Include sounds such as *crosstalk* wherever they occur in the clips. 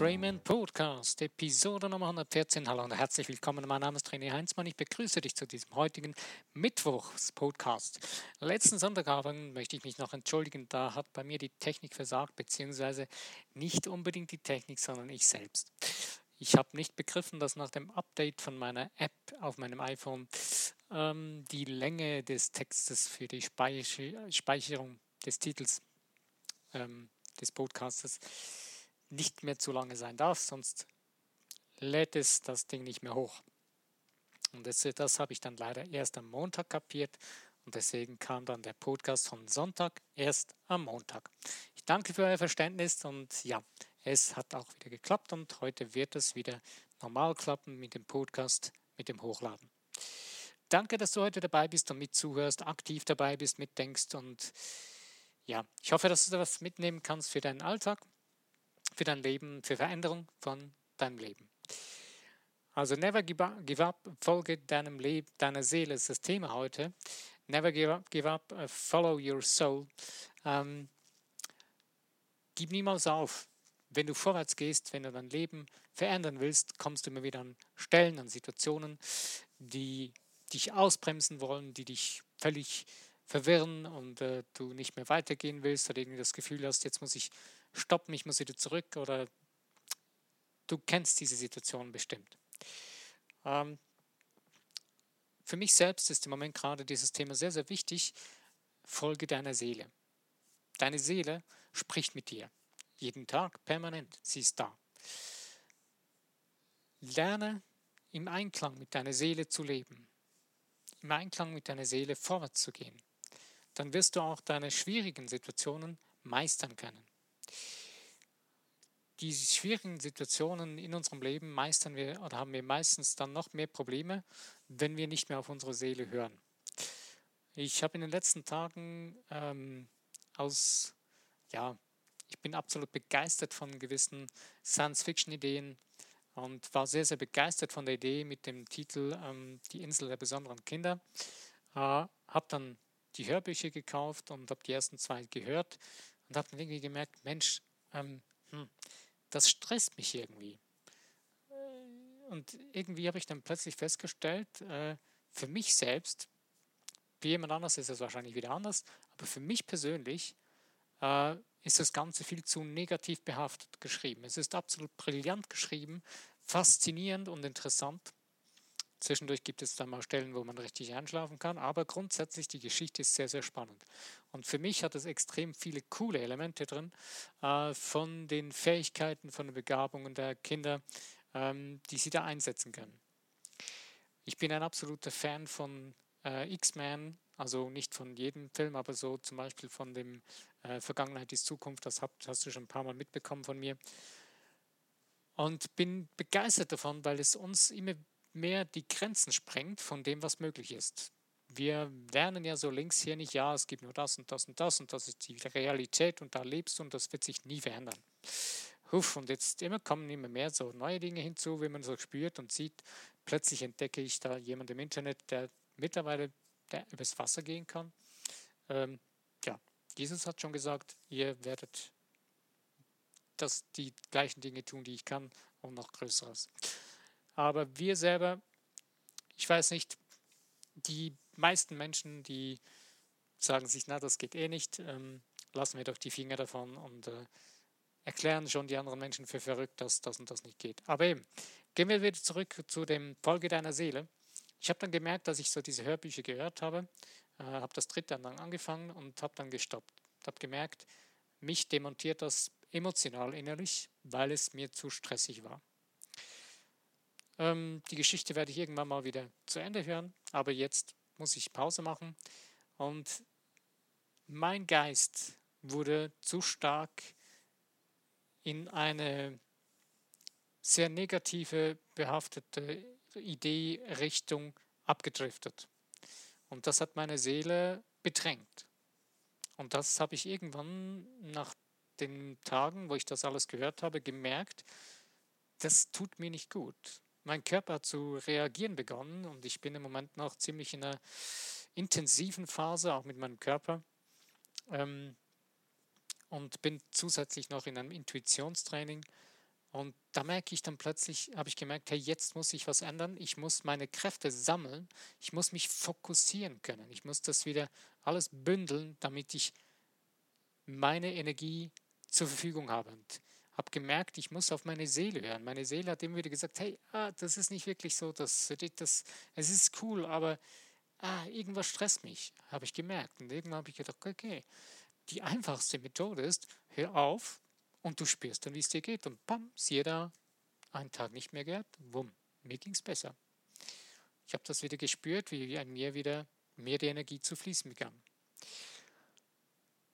Rayman Podcast, Episode Nummer 114. Hallo und herzlich willkommen. Mein Name ist René Heinzmann. Ich begrüße dich zu diesem heutigen Mittwochs-Podcast. Letzten Sonntagabend möchte ich mich noch entschuldigen. Da hat bei mir die Technik versagt, beziehungsweise nicht unbedingt die Technik, sondern ich selbst. Ich habe nicht begriffen, dass nach dem Update von meiner App auf meinem iPhone ähm, die Länge des Textes für die Speicherung des Titels ähm, des Podcastes nicht mehr zu lange sein darf, sonst lädt es das Ding nicht mehr hoch. Und das, das habe ich dann leider erst am Montag kapiert und deswegen kam dann der Podcast von Sonntag erst am Montag. Ich danke für euer Verständnis und ja, es hat auch wieder geklappt und heute wird es wieder normal klappen mit dem Podcast, mit dem Hochladen. Danke, dass du heute dabei bist und mitzuhörst, aktiv dabei bist, mitdenkst und ja, ich hoffe, dass du da was mitnehmen kannst für deinen Alltag für dein Leben, für Veränderung von deinem Leben. Also never give up, folge deinem Leben, deiner Seele ist das Thema heute. Never give up, give up uh, follow your soul. Ähm, gib niemals auf. Wenn du vorwärts gehst, wenn du dein Leben verändern willst, kommst du immer wieder an Stellen, an Situationen, die dich ausbremsen wollen, die dich völlig verwirren und äh, du nicht mehr weitergehen willst oder irgendwie das Gefühl hast, jetzt muss ich stoppen, ich muss wieder zurück oder du kennst diese Situation bestimmt. Ähm, für mich selbst ist im Moment gerade dieses Thema sehr, sehr wichtig. Folge deiner Seele. Deine Seele spricht mit dir. Jeden Tag, permanent. Sie ist da. Lerne im Einklang mit deiner Seele zu leben. Im Einklang mit deiner Seele vorwärts zu gehen. Dann wirst du auch deine schwierigen Situationen meistern können die schwierigen Situationen in unserem Leben meistern wir oder haben wir meistens dann noch mehr Probleme, wenn wir nicht mehr auf unsere Seele hören. Ich habe in den letzten Tagen ähm, aus, ja, ich bin absolut begeistert von gewissen Science-Fiction-Ideen und war sehr, sehr begeistert von der Idee mit dem Titel ähm, Die Insel der besonderen Kinder. Äh, habe dann die Hörbücher gekauft und habe die ersten zwei gehört und habe irgendwie gemerkt, Mensch, ähm, hm, das stresst mich irgendwie. Und irgendwie habe ich dann plötzlich festgestellt, äh, für mich selbst, für jemand anders ist es wahrscheinlich wieder anders, aber für mich persönlich äh, ist das Ganze viel zu negativ behaftet geschrieben. Es ist absolut brillant geschrieben, faszinierend und interessant. Zwischendurch gibt es dann mal Stellen, wo man richtig einschlafen kann, aber grundsätzlich die Geschichte ist sehr, sehr spannend. Und für mich hat es extrem viele coole Elemente drin, äh, von den Fähigkeiten, von den Begabungen der Kinder, ähm, die sie da einsetzen können. Ich bin ein absoluter Fan von äh, X-Men, also nicht von jedem Film, aber so zum Beispiel von dem äh, Vergangenheit ist Zukunft, das hast, hast du schon ein paar Mal mitbekommen von mir. Und bin begeistert davon, weil es uns immer mehr die Grenzen sprengt von dem, was möglich ist. Wir lernen ja so links hier nicht, ja, es gibt nur das und das und das und das ist die Realität und da lebst du und das wird sich nie verändern. Huff, und jetzt immer kommen immer mehr so neue Dinge hinzu, wie man so spürt und sieht. Plötzlich entdecke ich da jemanden im Internet, der mittlerweile der übers Wasser gehen kann. Ähm, ja, Jesus hat schon gesagt, ihr werdet das, die gleichen Dinge tun, die ich kann und noch Größeres. Aber wir selber, ich weiß nicht, die meisten Menschen, die sagen sich, na, das geht eh nicht, ähm, lassen wir doch die Finger davon und äh, erklären schon die anderen Menschen für verrückt, dass das und das nicht geht. Aber eben, gehen wir wieder zurück zu dem Folge deiner Seele. Ich habe dann gemerkt, dass ich so diese Hörbücher gehört habe, äh, habe das dritte dann angefangen und habe dann gestoppt. Habe gemerkt, mich demontiert das emotional innerlich, weil es mir zu stressig war. Ähm, die Geschichte werde ich irgendwann mal wieder zu Ende hören, aber jetzt muss ich Pause machen. Und mein Geist wurde zu stark in eine sehr negative, behaftete Idee, Richtung abgedriftet. Und das hat meine Seele bedrängt. Und das habe ich irgendwann nach den Tagen, wo ich das alles gehört habe, gemerkt, das tut mir nicht gut mein Körper zu reagieren begonnen und ich bin im Moment noch ziemlich in einer intensiven Phase, auch mit meinem Körper. Ähm, und bin zusätzlich noch in einem Intuitionstraining. Und da merke ich dann plötzlich, habe ich gemerkt, hey, jetzt muss ich was ändern. Ich muss meine Kräfte sammeln. Ich muss mich fokussieren können. Ich muss das wieder alles bündeln, damit ich meine Energie zur Verfügung habe. Und habe gemerkt, ich muss auf meine Seele hören. Meine Seele hat immer wieder gesagt, hey, ah, das ist nicht wirklich so, das, das, es ist cool, aber ah, irgendwas stresst mich, habe ich gemerkt. Und irgendwann habe ich gedacht, okay, die einfachste Methode ist, hör auf und du spürst dann, wie es dir geht. Und bam, siehe da, einen Tag nicht mehr gehört, wumm, mir ging es besser. Ich habe das wieder gespürt, wie an mir wieder mehr die Energie zu fließen begann.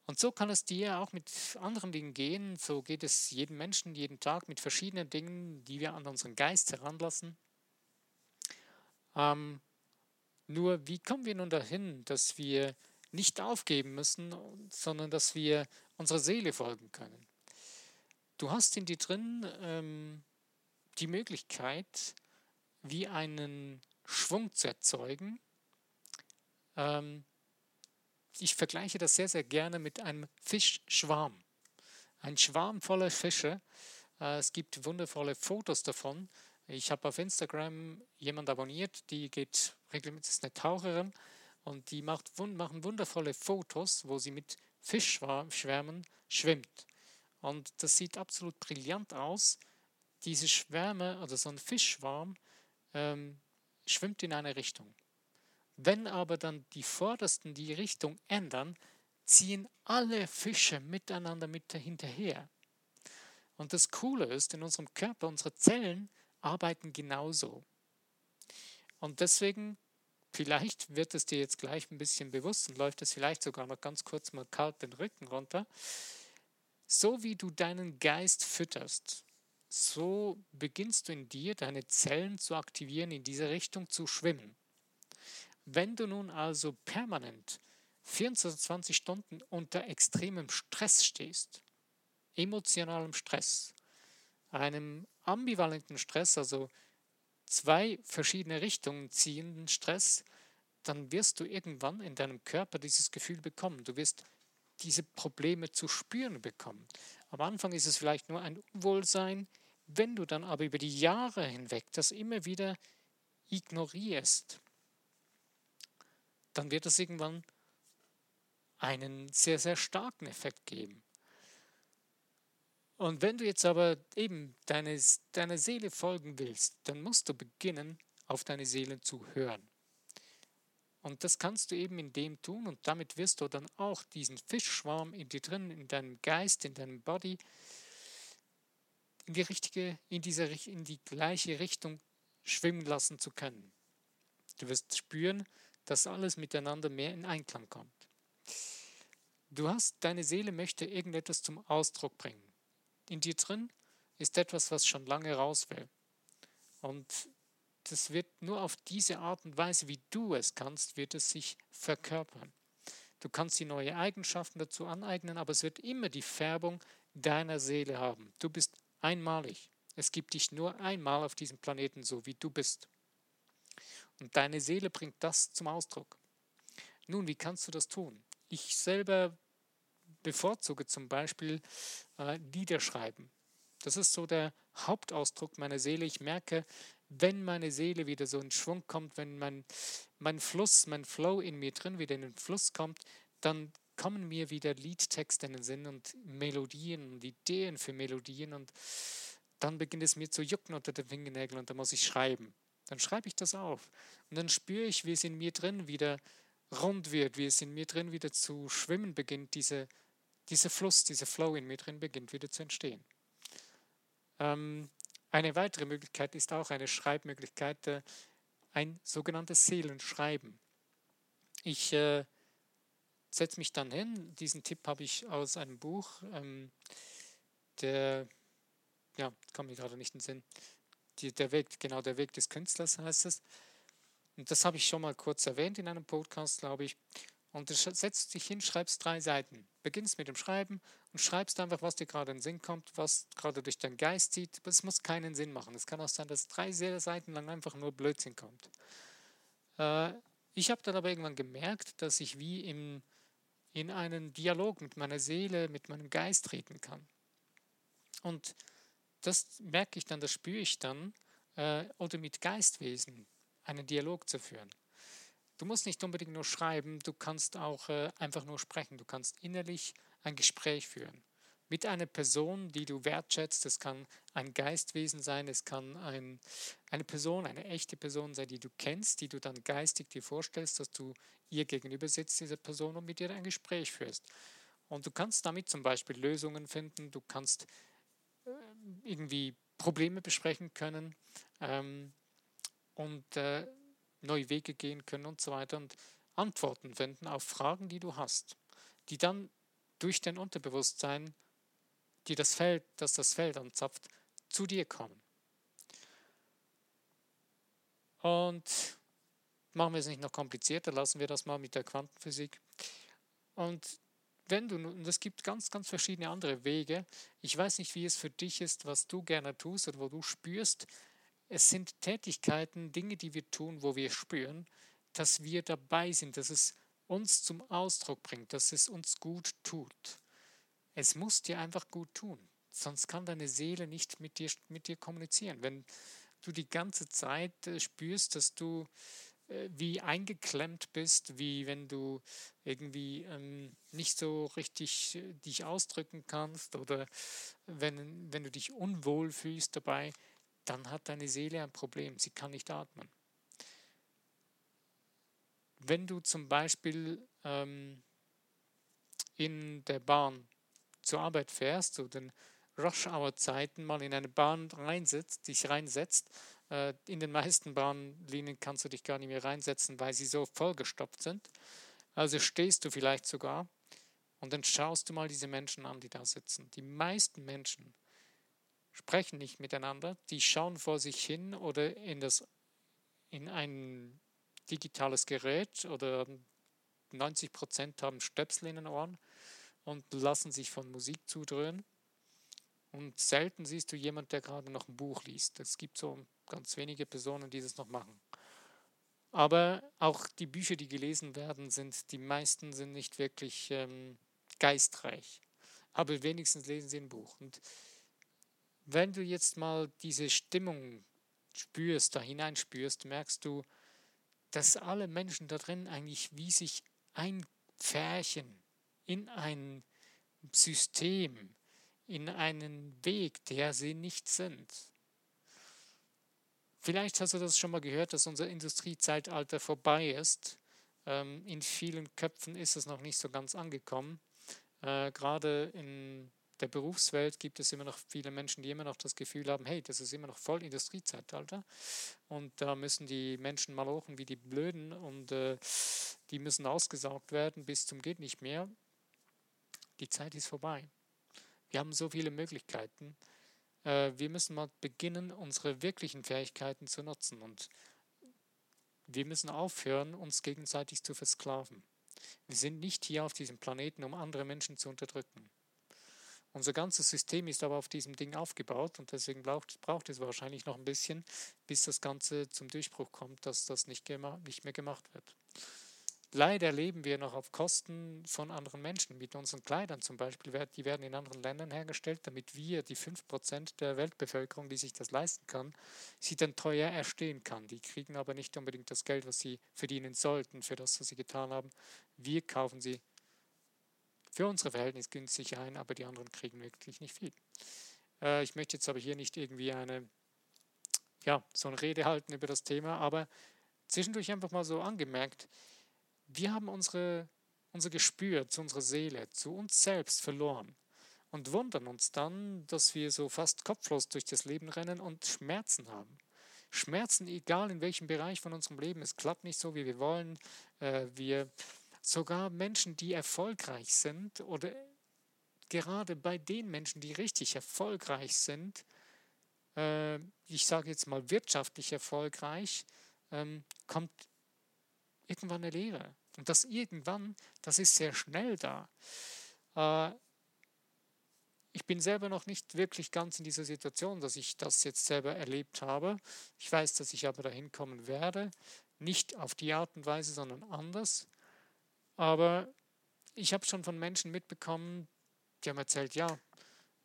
Und so kann es dir auch mit anderen Dingen gehen. So geht es jedem Menschen jeden Tag mit verschiedenen Dingen, die wir an unseren Geist heranlassen. Ähm, nur wie kommen wir nun dahin, dass wir nicht aufgeben müssen, sondern dass wir unserer Seele folgen können? Du hast in dir drin ähm, die Möglichkeit, wie einen Schwung zu erzeugen. Ähm, ich vergleiche das sehr, sehr gerne mit einem Fischschwarm. Ein Schwarm voller Fische. Äh, es gibt wundervolle Fotos davon. Ich habe auf Instagram jemand abonniert, die geht regelmäßig, ist eine Taucherin und die macht, machen wundervolle Fotos, wo sie mit Fischschwärmen schwimmt. Und das sieht absolut brillant aus. Diese Schwärme, oder so ein Fischschwarm, ähm, schwimmt in eine Richtung. Wenn aber dann die Vordersten die Richtung ändern, ziehen alle Fische miteinander mit hinterher. Und das Coole ist, in unserem Körper, unsere Zellen arbeiten genauso. Und deswegen, vielleicht wird es dir jetzt gleich ein bisschen bewusst und läuft es vielleicht sogar noch ganz kurz mal kalt den Rücken runter. So wie du deinen Geist fütterst, so beginnst du in dir deine Zellen zu aktivieren, in diese Richtung zu schwimmen. Wenn du nun also permanent 24 Stunden unter extremem Stress stehst, emotionalem Stress, einem ambivalenten Stress, also zwei verschiedene Richtungen ziehenden Stress, dann wirst du irgendwann in deinem Körper dieses Gefühl bekommen. Du wirst diese Probleme zu spüren bekommen. Am Anfang ist es vielleicht nur ein Unwohlsein, wenn du dann aber über die Jahre hinweg das immer wieder ignorierst, dann wird es irgendwann einen sehr, sehr starken Effekt geben. Und wenn du jetzt aber eben deine, deiner Seele folgen willst, dann musst du beginnen, auf deine Seele zu hören. Und das kannst du eben in dem tun und damit wirst du dann auch diesen Fischschwarm in dir drin, in deinem Geist, in deinem Body, in die richtige, in diese, in die gleiche Richtung schwimmen lassen zu können. Du wirst spüren, dass alles miteinander mehr in Einklang kommt. Du hast, deine Seele möchte irgendetwas zum Ausdruck bringen. In dir drin ist etwas, was schon lange raus will. Und das wird nur auf diese Art und Weise, wie du es kannst, wird es sich verkörpern. Du kannst die neue Eigenschaften dazu aneignen, aber es wird immer die Färbung deiner Seele haben. Du bist einmalig. Es gibt dich nur einmal auf diesem Planeten, so wie du bist. Und deine Seele bringt das zum Ausdruck. Nun, wie kannst du das tun? Ich selber bevorzuge zum Beispiel äh, Lieder schreiben. Das ist so der Hauptausdruck meiner Seele. Ich merke, wenn meine Seele wieder so in Schwung kommt, wenn mein, mein Fluss, mein Flow in mir drin wieder in den Fluss kommt, dann kommen mir wieder Liedtexte in den Sinn und Melodien und Ideen für Melodien und dann beginnt es mir zu jucken unter den Fingernägeln und dann muss ich schreiben. Dann schreibe ich das auf und dann spüre ich, wie es in mir drin wieder rund wird, wie es in mir drin wieder zu schwimmen beginnt, diese, dieser Fluss, dieser Flow in mir drin beginnt wieder zu entstehen. Ähm, eine weitere Möglichkeit ist auch eine Schreibmöglichkeit, äh, ein sogenanntes Seelenschreiben. Ich äh, setze mich dann hin, diesen Tipp habe ich aus einem Buch, ähm, der, ja, kommt mir gerade nicht in den Sinn, die, der Weg, genau der Weg des Künstlers heißt es. Und das habe ich schon mal kurz erwähnt in einem Podcast, glaube ich. Und du setzt dich hin, schreibst drei Seiten. Beginnst mit dem Schreiben und schreibst einfach, was dir gerade in den Sinn kommt, was gerade durch deinen Geist zieht. Es muss keinen Sinn machen. Es kann auch sein, dass drei Seiten lang einfach nur Blödsinn kommt. Äh, ich habe dann aber irgendwann gemerkt, dass ich wie im, in einen Dialog mit meiner Seele, mit meinem Geist treten kann. Und das merke ich dann, das spüre ich dann, äh, oder mit Geistwesen einen Dialog zu führen. Du musst nicht unbedingt nur schreiben, du kannst auch äh, einfach nur sprechen, du kannst innerlich ein Gespräch führen mit einer Person, die du wertschätzt. Es kann ein Geistwesen sein, es kann ein, eine Person, eine echte Person sein, die du kennst, die du dann geistig dir vorstellst, dass du ihr gegenüber sitzt, dieser Person, und mit ihr ein Gespräch führst. Und du kannst damit zum Beispiel Lösungen finden, du kannst irgendwie Probleme besprechen können ähm, und äh, neue Wege gehen können und so weiter und Antworten finden auf Fragen, die du hast, die dann durch dein Unterbewusstsein die das Feld, das das Feld anzapft, zu dir kommen. Und machen wir es nicht noch komplizierter, lassen wir das mal mit der Quantenphysik. Und wenn du, und es gibt ganz, ganz verschiedene andere Wege, ich weiß nicht, wie es für dich ist, was du gerne tust oder wo du spürst, es sind Tätigkeiten, Dinge, die wir tun, wo wir spüren, dass wir dabei sind, dass es uns zum Ausdruck bringt, dass es uns gut tut. Es muss dir einfach gut tun, sonst kann deine Seele nicht mit dir, mit dir kommunizieren. Wenn du die ganze Zeit äh, spürst, dass du wie eingeklemmt bist, wie wenn du irgendwie ähm, nicht so richtig äh, dich ausdrücken kannst oder wenn, wenn du dich unwohl fühlst dabei, dann hat deine Seele ein Problem, sie kann nicht atmen. Wenn du zum Beispiel ähm, in der Bahn zur Arbeit fährst, zu den Rush-Hour-Zeiten mal in eine Bahn reinsetzt, dich reinsetzt. Äh, in den meisten Bahnlinien kannst du dich gar nicht mehr reinsetzen, weil sie so vollgestopft sind. Also stehst du vielleicht sogar und dann schaust du mal diese Menschen an, die da sitzen. Die meisten Menschen sprechen nicht miteinander, die schauen vor sich hin oder in, das, in ein digitales Gerät oder 90 Prozent haben Stöpsel in den Ohren und lassen sich von Musik zudröhnen. Und selten siehst du jemand, der gerade noch ein Buch liest. Es gibt so ganz wenige Personen, die das noch machen. Aber auch die Bücher, die gelesen werden, sind, die meisten sind nicht wirklich ähm, geistreich. Aber wenigstens lesen sie ein Buch. Und wenn du jetzt mal diese Stimmung spürst, da hineinspürst, merkst du, dass alle Menschen da drin eigentlich wie sich einpferchen in ein System, in einen Weg, der sie nicht sind. Vielleicht hast du das schon mal gehört, dass unser Industriezeitalter vorbei ist. Ähm, in vielen Köpfen ist es noch nicht so ganz angekommen. Äh, gerade in der Berufswelt gibt es immer noch viele Menschen, die immer noch das Gefühl haben, hey, das ist immer noch voll Industriezeitalter und da müssen die Menschen mal hochen wie die Blöden und äh, die müssen ausgesaugt werden bis zum geht nicht mehr. Die Zeit ist vorbei. Wir haben so viele Möglichkeiten. Äh, wir müssen mal beginnen, unsere wirklichen Fähigkeiten zu nutzen. Und wir müssen aufhören, uns gegenseitig zu versklaven. Wir sind nicht hier auf diesem Planeten, um andere Menschen zu unterdrücken. Unser ganzes System ist aber auf diesem Ding aufgebaut und deswegen braucht, braucht es wahrscheinlich noch ein bisschen, bis das Ganze zum Durchbruch kommt, dass das nicht, nicht mehr gemacht wird. Leider leben wir noch auf Kosten von anderen Menschen. Mit unseren Kleidern zum Beispiel, die werden in anderen Ländern hergestellt, damit wir, die 5% der Weltbevölkerung, die sich das leisten kann, sie dann teuer erstehen kann. Die kriegen aber nicht unbedingt das Geld, was sie verdienen sollten für das, was sie getan haben. Wir kaufen sie für unsere Verhältnisse günstig ein, aber die anderen kriegen wirklich nicht viel. Äh, ich möchte jetzt aber hier nicht irgendwie eine, ja, so eine Rede halten über das Thema, aber zwischendurch einfach mal so angemerkt, wir haben unsere, unser Gespür zu unserer Seele, zu uns selbst verloren und wundern uns dann, dass wir so fast kopflos durch das Leben rennen und Schmerzen haben. Schmerzen, egal in welchem Bereich von unserem Leben, es klappt nicht so, wie wir wollen. Äh, wir sogar Menschen, die erfolgreich sind oder gerade bei den Menschen, die richtig erfolgreich sind, äh, ich sage jetzt mal wirtschaftlich erfolgreich, ähm, kommt irgendwann eine Lehre. Und das irgendwann, das ist sehr schnell da. Äh, ich bin selber noch nicht wirklich ganz in dieser Situation, dass ich das jetzt selber erlebt habe. Ich weiß, dass ich aber dahin kommen werde. Nicht auf die Art und Weise, sondern anders. Aber ich habe schon von Menschen mitbekommen, die haben erzählt, ja,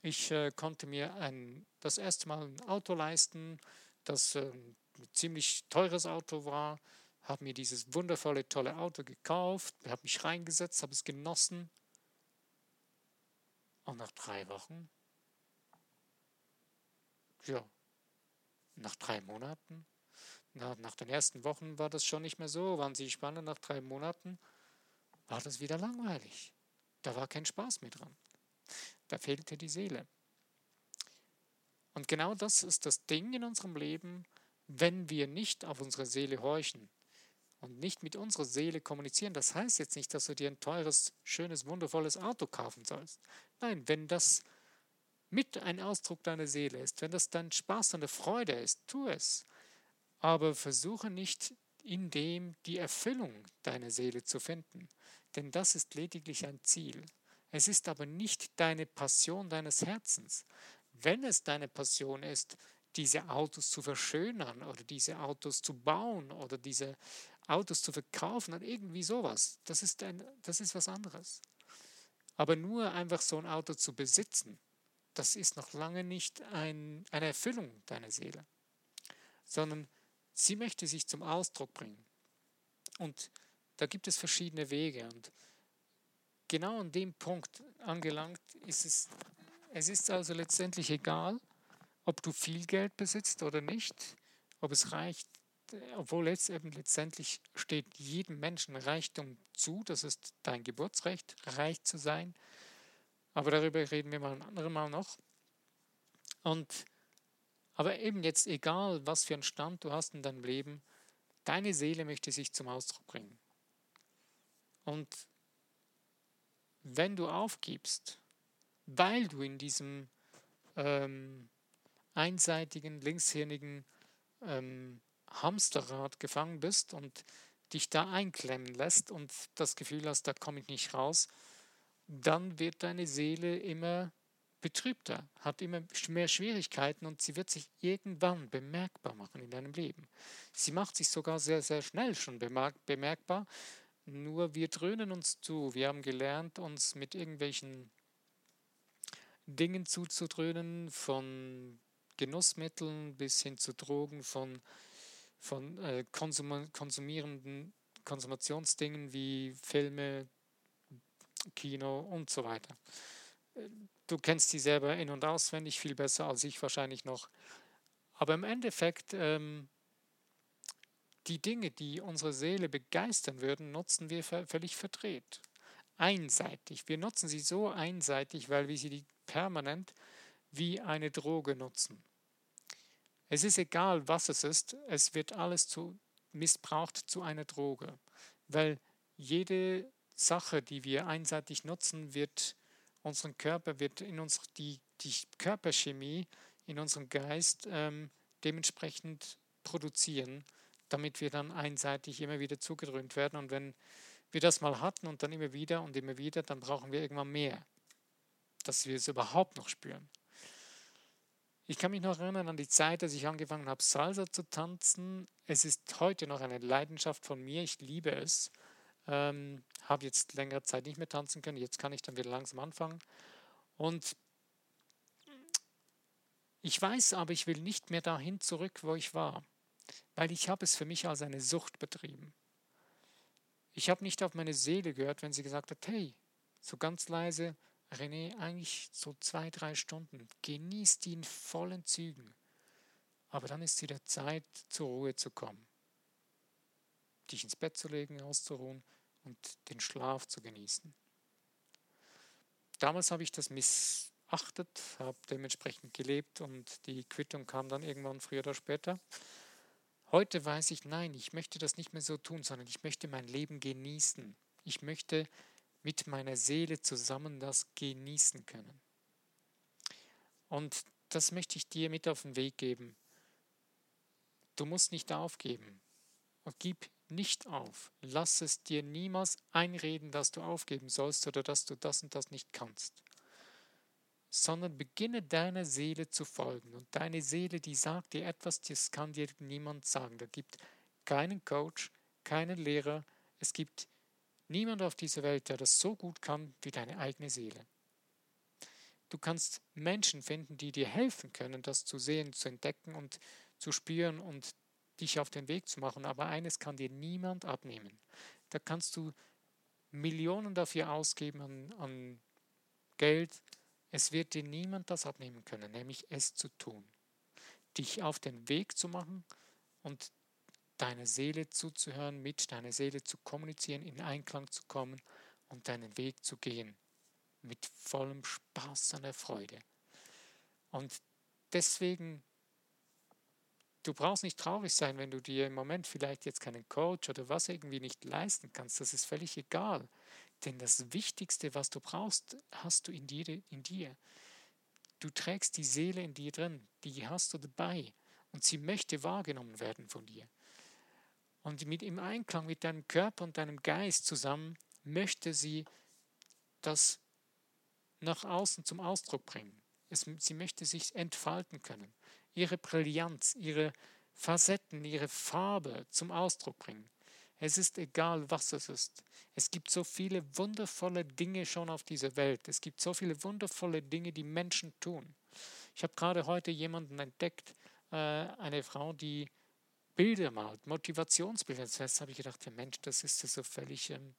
Ich äh, konnte mir ein, das erste Mal ein Auto leisten, das äh, ein ziemlich teures Auto war, habe mir dieses wundervolle, tolle Auto gekauft, habe mich reingesetzt, habe es genossen. Und nach drei Wochen, ja, nach drei Monaten, na, nach den ersten Wochen war das schon nicht mehr so, waren sie spannend, nach drei Monaten war das wieder langweilig. Da war kein Spaß mehr dran. Da fehlte die Seele. Und genau das ist das Ding in unserem Leben, wenn wir nicht auf unsere Seele horchen und nicht mit unserer Seele kommunizieren. Das heißt jetzt nicht, dass du dir ein teures, schönes, wundervolles Auto kaufen sollst. Nein, wenn das mit ein Ausdruck deiner Seele ist, wenn das dein Spaß und Freude ist, tu es. Aber versuche nicht in dem die Erfüllung deiner Seele zu finden, denn das ist lediglich ein Ziel. Es ist aber nicht deine Passion deines Herzens. Wenn es deine Passion ist, diese Autos zu verschönern oder diese Autos zu bauen oder diese Autos zu verkaufen oder irgendwie sowas, das ist, ein, das ist was anderes. Aber nur einfach so ein Auto zu besitzen, das ist noch lange nicht ein, eine Erfüllung deiner Seele, sondern sie möchte sich zum Ausdruck bringen. Und da gibt es verschiedene Wege. Und genau an dem Punkt angelangt ist es, es ist also letztendlich egal, ob du viel Geld besitzt oder nicht, ob es reicht, obwohl jetzt eben letztendlich steht jedem Menschen Reichtum zu, das ist dein Geburtsrecht, reich zu sein. Aber darüber reden wir mal ein anderes Mal noch. Und aber eben jetzt egal, was für einen Stand du hast in deinem Leben, deine Seele möchte sich zum Ausdruck bringen. Und wenn du aufgibst, weil du in diesem ähm, einseitigen, linkshirnigen ähm, Hamsterrad gefangen bist und dich da einklemmen lässt und das Gefühl hast, da komme ich nicht raus, dann wird deine Seele immer betrübter, hat immer mehr Schwierigkeiten und sie wird sich irgendwann bemerkbar machen in deinem Leben. Sie macht sich sogar sehr, sehr schnell schon bemerkbar, nur wir dröhnen uns zu. Wir haben gelernt, uns mit irgendwelchen Dingen zuzudröhnen, von Genussmitteln bis hin zu Drogen, von, von äh, konsum konsumierenden Konsumationsdingen wie Filme, Kino und so weiter. Du kennst die selber in- und auswendig viel besser als ich wahrscheinlich noch. Aber im Endeffekt ähm, die Dinge, die unsere Seele begeistern würden, nutzen wir völlig verdreht. Einseitig. Wir nutzen sie so einseitig, weil wir sie permanent wie eine Droge nutzen. Es ist egal, was es ist, es wird alles zu, missbraucht zu einer Droge, weil jede Sache, die wir einseitig nutzen, wird unseren Körper, wird in uns die, die Körperchemie in unserem Geist ähm, dementsprechend produzieren damit wir dann einseitig immer wieder zugedröhnt werden. Und wenn wir das mal hatten und dann immer wieder und immer wieder, dann brauchen wir irgendwann mehr, dass wir es überhaupt noch spüren. Ich kann mich noch erinnern an die Zeit, als ich angefangen habe, Salsa zu tanzen. Es ist heute noch eine Leidenschaft von mir. Ich liebe es. Ähm, habe jetzt längere Zeit nicht mehr tanzen können. Jetzt kann ich dann wieder langsam anfangen. Und ich weiß aber, ich will nicht mehr dahin zurück, wo ich war weil ich habe es für mich als eine Sucht betrieben. Ich habe nicht auf meine Seele gehört, wenn sie gesagt hat, hey, so ganz leise, René, eigentlich so zwei, drei Stunden, genieß die in vollen Zügen. Aber dann ist wieder Zeit, zur Ruhe zu kommen. Dich ins Bett zu legen, auszuruhen und den Schlaf zu genießen. Damals habe ich das missachtet, habe dementsprechend gelebt und die Quittung kam dann irgendwann früher oder später. Heute weiß ich, nein, ich möchte das nicht mehr so tun, sondern ich möchte mein Leben genießen. Ich möchte mit meiner Seele zusammen das genießen können. Und das möchte ich dir mit auf den Weg geben. Du musst nicht aufgeben. Und gib nicht auf. Lass es dir niemals einreden, dass du aufgeben sollst oder dass du das und das nicht kannst sondern beginne deiner Seele zu folgen. Und deine Seele, die sagt dir etwas, das kann dir niemand sagen. Da gibt keinen Coach, keinen Lehrer, es gibt niemand auf dieser Welt, der das so gut kann wie deine eigene Seele. Du kannst Menschen finden, die dir helfen können, das zu sehen, zu entdecken und zu spüren und dich auf den Weg zu machen. Aber eines kann dir niemand abnehmen. Da kannst du Millionen dafür ausgeben an, an Geld. Es wird dir niemand das abnehmen können, nämlich es zu tun. Dich auf den Weg zu machen und deiner Seele zuzuhören, mit deiner Seele zu kommunizieren, in Einklang zu kommen und deinen Weg zu gehen. Mit vollem Spaß und der Freude. Und deswegen du brauchst nicht traurig sein, wenn du dir im Moment vielleicht jetzt keinen Coach oder was irgendwie nicht leisten kannst. Das ist völlig egal. Denn das Wichtigste, was du brauchst, hast du in dir. In dir. Du trägst die Seele in dir drin, die hast du dabei und sie möchte wahrgenommen werden von dir. Und mit, im Einklang mit deinem Körper und deinem Geist zusammen möchte sie das nach außen zum Ausdruck bringen. Es, sie möchte sich entfalten können ihre Brillanz, ihre Facetten, ihre Farbe zum Ausdruck bringen. Es ist egal, was es ist. Es gibt so viele wundervolle Dinge schon auf dieser Welt. Es gibt so viele wundervolle Dinge, die Menschen tun. Ich habe gerade heute jemanden entdeckt, äh, eine Frau, die Bilder malt, Motivationsbilder. Zuerst habe ich gedacht, ja Mensch, das ist so völlig ähm,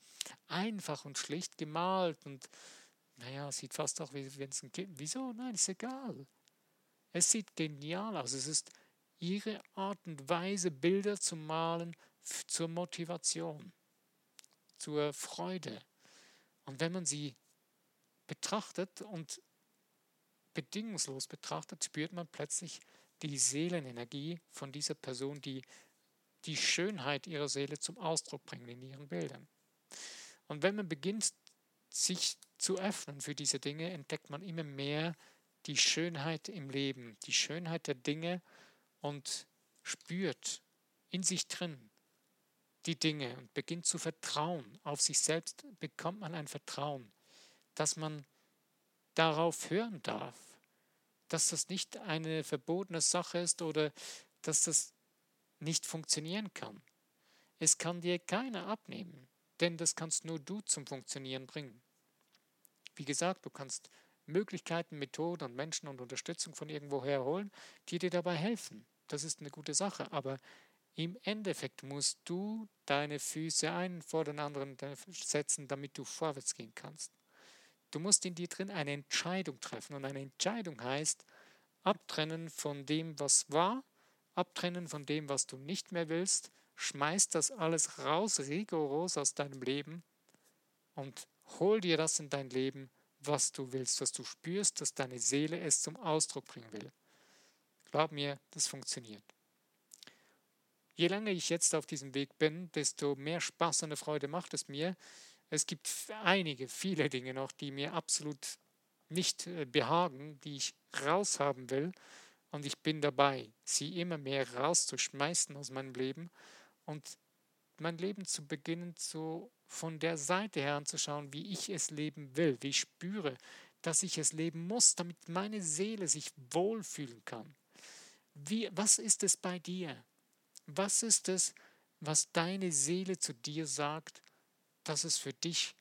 einfach und schlicht gemalt und naja, sieht fast auch wie wenn es ein Kind. Wieso? Nein, ist egal. Es sieht genial aus. Es ist ihre Art und Weise, Bilder zu malen zur Motivation, zur Freude. Und wenn man sie betrachtet und bedingungslos betrachtet, spürt man plötzlich die Seelenenergie von dieser Person, die die Schönheit ihrer Seele zum Ausdruck bringt in ihren Bildern. Und wenn man beginnt, sich zu öffnen für diese Dinge, entdeckt man immer mehr die Schönheit im Leben, die Schönheit der Dinge und spürt in sich drin die Dinge und beginnt zu vertrauen. Auf sich selbst bekommt man ein Vertrauen, dass man darauf hören darf, dass das nicht eine verbotene Sache ist oder dass das nicht funktionieren kann. Es kann dir keiner abnehmen, denn das kannst nur du zum Funktionieren bringen. Wie gesagt, du kannst Möglichkeiten, Methoden und Menschen und Unterstützung von irgendwoher holen, die dir dabei helfen. Das ist eine gute Sache. Aber im Endeffekt musst du deine Füße einen vor den anderen setzen, damit du vorwärts gehen kannst. Du musst in dir drin eine Entscheidung treffen. Und eine Entscheidung heißt, abtrennen von dem, was war, abtrennen von dem, was du nicht mehr willst, schmeiß das alles raus, rigoros aus deinem Leben und hol dir das in dein Leben was du willst, was du spürst, dass deine Seele es zum Ausdruck bringen will. Glaub mir, das funktioniert. Je länger ich jetzt auf diesem Weg bin, desto mehr Spaß und Freude macht es mir. Es gibt einige, viele Dinge noch, die mir absolut nicht äh, behagen, die ich raushaben will. Und ich bin dabei, sie immer mehr rauszuschmeißen aus meinem Leben und mein Leben zu beginnen zu von der Seite her anzuschauen, wie ich es leben will, wie ich spüre, dass ich es leben muss, damit meine Seele sich wohlfühlen kann. Wie, was ist es bei dir? Was ist es, was deine Seele zu dir sagt, dass es für dich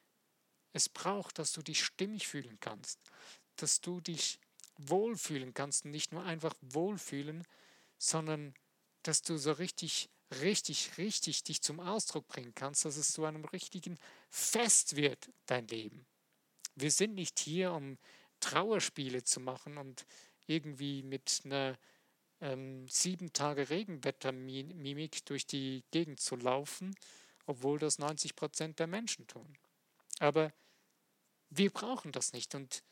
es braucht, dass du dich stimmig fühlen kannst, dass du dich wohlfühlen kannst und nicht nur einfach wohlfühlen, sondern dass du so richtig richtig, richtig dich zum Ausdruck bringen kannst, dass es zu einem richtigen Fest wird, dein Leben. Wir sind nicht hier, um Trauerspiele zu machen und irgendwie mit einer ähm, sieben Tage Regenwettermimik durch die Gegend zu laufen, obwohl das 90 Prozent der Menschen tun. Aber wir brauchen das nicht. Und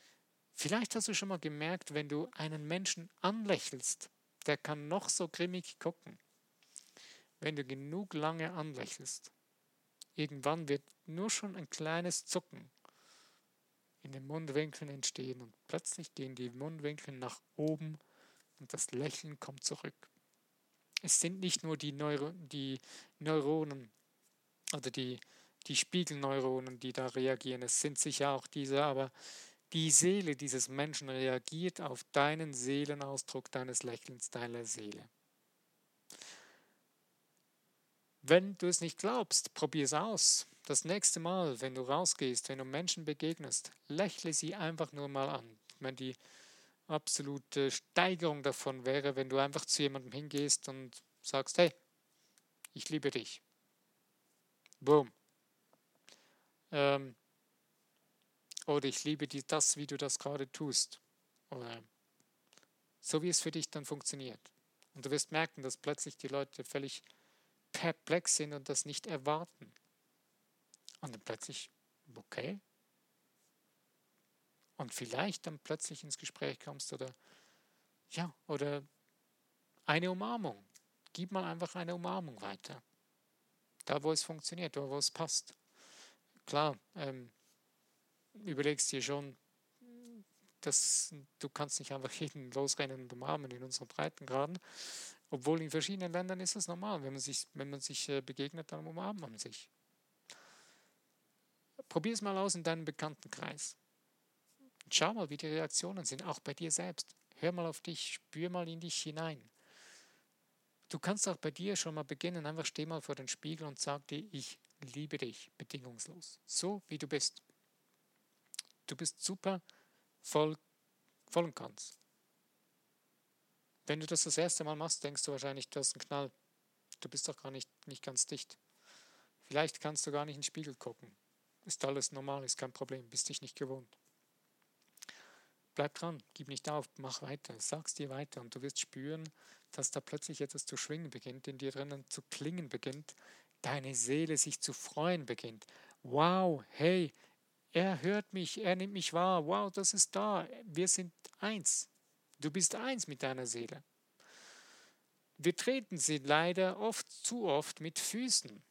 vielleicht hast du schon mal gemerkt, wenn du einen Menschen anlächelst, der kann noch so grimmig gucken wenn du genug lange anlächelst. Irgendwann wird nur schon ein kleines Zucken in den Mundwinkeln entstehen und plötzlich gehen die Mundwinkel nach oben und das Lächeln kommt zurück. Es sind nicht nur die, Neuro die Neuronen oder die, die Spiegelneuronen, die da reagieren, es sind sicher auch diese, aber die Seele dieses Menschen reagiert auf deinen Seelenausdruck deines Lächelns, deiner Seele. Wenn du es nicht glaubst, probier es aus. Das nächste Mal, wenn du rausgehst, wenn du Menschen begegnest, lächle sie einfach nur mal an. Ich meine, die absolute Steigerung davon wäre, wenn du einfach zu jemandem hingehst und sagst, hey, ich liebe dich. Boom. Ähm, oder ich liebe die, das, wie du das gerade tust. Oder so wie es für dich dann funktioniert. Und du wirst merken, dass plötzlich die Leute völlig perplex sind und das nicht erwarten. Und dann plötzlich, okay. Und vielleicht dann plötzlich ins Gespräch kommst oder ja, oder eine Umarmung. Gib mal einfach eine Umarmung weiter. Da, wo es funktioniert, da, wo es passt. Klar, ähm, überlegst dir schon, dass du kannst nicht einfach *laughs* jeden losrennen und umarmen in unseren Breitengraden. Obwohl in verschiedenen Ländern ist es normal. Wenn man sich, wenn man sich äh, begegnet, dann umarmt man sich. Probier es mal aus in deinem Bekanntenkreis. Schau mal, wie die Reaktionen sind, auch bei dir selbst. Hör mal auf dich, spür mal in dich hinein. Du kannst auch bei dir schon mal beginnen, einfach steh mal vor den Spiegel und sag dir, ich liebe dich bedingungslos, so wie du bist. Du bist super, voll, voll und ganz. Wenn du das das erste Mal machst, denkst du wahrscheinlich, du hast einen Knall. Du bist doch gar nicht, nicht ganz dicht. Vielleicht kannst du gar nicht in den Spiegel gucken. Ist alles normal, ist kein Problem, bist dich nicht gewohnt. Bleib dran, gib nicht auf, mach weiter, sag's dir weiter und du wirst spüren, dass da plötzlich etwas zu schwingen beginnt, in dir drinnen zu klingen beginnt, deine Seele sich zu freuen beginnt. Wow, hey, er hört mich, er nimmt mich wahr, wow, das ist da, wir sind eins. Du bist eins mit deiner Seele. Wir treten sie leider oft zu oft mit Füßen.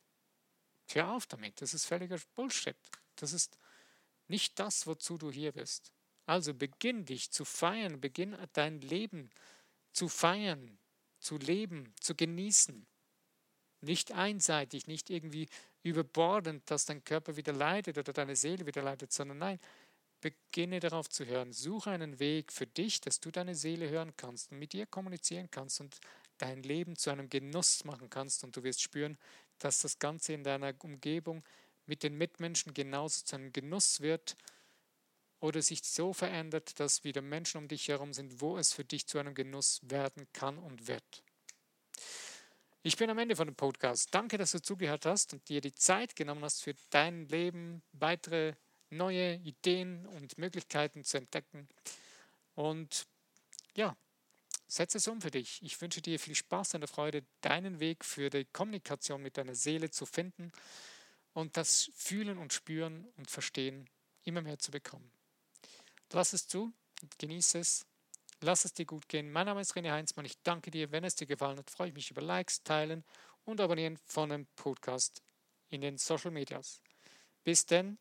Hör auf damit, das ist völliger Bullshit. Das ist nicht das, wozu du hier bist. Also beginn dich zu feiern, beginn dein Leben zu feiern, zu leben, zu genießen. Nicht einseitig, nicht irgendwie überbordend, dass dein Körper wieder leidet oder deine Seele wieder leidet, sondern nein, beginne darauf zu hören. Suche einen Weg für dich, dass du deine Seele hören kannst und mit ihr kommunizieren kannst und dein Leben zu einem Genuss machen kannst. Und du wirst spüren, dass das Ganze in deiner Umgebung mit den Mitmenschen genauso zu einem Genuss wird oder sich so verändert, dass wieder Menschen um dich herum sind, wo es für dich zu einem Genuss werden kann und wird. Ich bin am Ende von dem Podcast. Danke, dass du zugehört hast und dir die Zeit genommen hast, für dein Leben weitere neue Ideen und Möglichkeiten zu entdecken. Und ja, setze es um für dich. Ich wünsche dir viel Spaß und Freude, deinen Weg für die Kommunikation mit deiner Seele zu finden und das Fühlen und Spüren und Verstehen immer mehr zu bekommen. Lass es zu, genieße es, lass es dir gut gehen. Mein Name ist René Heinzmann. Ich danke dir. Wenn es dir gefallen hat, freue ich mich über Likes, Teilen und Abonnieren von dem Podcast in den Social Medias. Bis denn,